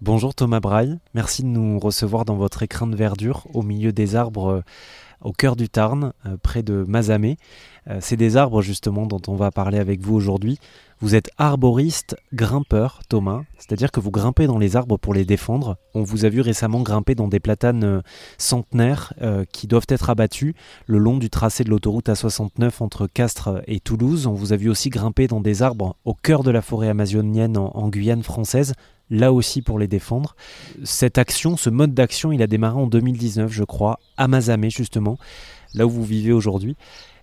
Bonjour Thomas Braille, merci de nous recevoir dans votre écrin de verdure au milieu des arbres euh, au cœur du Tarn, euh, près de Mazamé. Euh, c'est des arbres justement dont on va parler avec vous aujourd'hui. Vous êtes arboriste, grimpeur, Thomas, c'est-à-dire que vous grimpez dans les arbres pour les défendre. On vous a vu récemment grimper dans des platanes centenaires qui doivent être abattus le long du tracé de l'autoroute A69 entre Castres et Toulouse. On vous a vu aussi grimper dans des arbres au cœur de la forêt amazonienne en Guyane française là aussi pour les défendre. Cette action, ce mode d'action, il a démarré en 2019, je crois, à Mazamé justement, là où vous vivez aujourd'hui.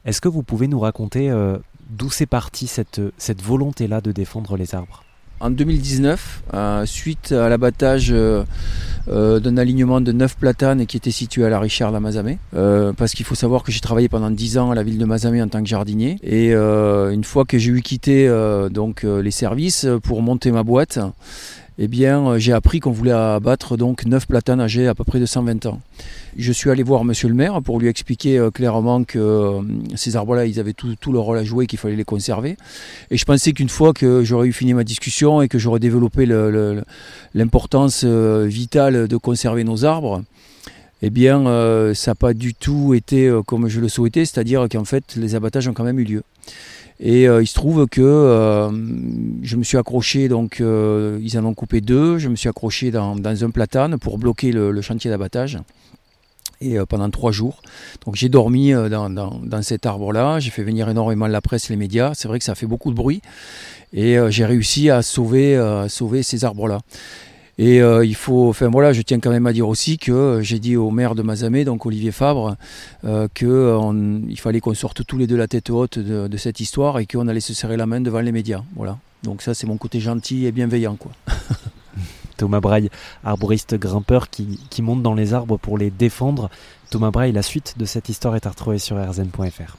Est-ce que vous pouvez nous raconter euh, d'où c'est parti cette, cette volonté-là de défendre les arbres? En 2019, euh, suite à l'abattage euh, d'un alignement de 9 platanes qui était situé à la Richard à Mazamé, parce qu'il faut savoir que j'ai travaillé pendant 10 ans à la ville de Mazamé en tant que jardinier, et une fois que j'ai eu quitté donc, les services pour monter ma boîte, eh bien, euh, j'ai appris qu'on voulait abattre donc 9 platanes âgés à peu près de 120 ans. Je suis allé voir monsieur le maire pour lui expliquer euh, clairement que euh, ces arbres-là, ils avaient tout, leur rôle à jouer et qu'il fallait les conserver. Et je pensais qu'une fois que j'aurais eu fini ma discussion et que j'aurais développé l'importance vitale de conserver nos arbres, eh bien, ça n'a pas du tout été comme je le souhaitais, c'est-à-dire qu'en fait, les abattages ont quand même eu lieu. Et euh, il se trouve que euh, je me suis accroché, donc euh, ils en ont coupé deux, je me suis accroché dans, un platane pour bloquer le, chantier d'abattage. Et pendant trois jours. Donc j'ai dormi dans, cet arbre-là, j'ai fait venir énormément la presse, les médias. C'est vrai que ça fait beaucoup de bruit. Et j'ai réussi à sauver, sauver ces arbres-là. Et euh, il faut, enfin voilà, je tiens quand même à dire aussi que euh, j'ai dit au maire de Mazamé, donc Olivier Fabre, euh, qu'il fallait qu'on sorte tous les deux la tête haute de, cette histoire et qu'on allait se serrer la main devant les médias. Voilà. Donc ça, c'est mon côté gentil et bienveillant, quoi. Thomas Braille, arboriste grimpeur qui, qui monte dans les arbres pour les défendre. Thomas Braille, la suite de cette histoire est à retrouver sur rzn.fr.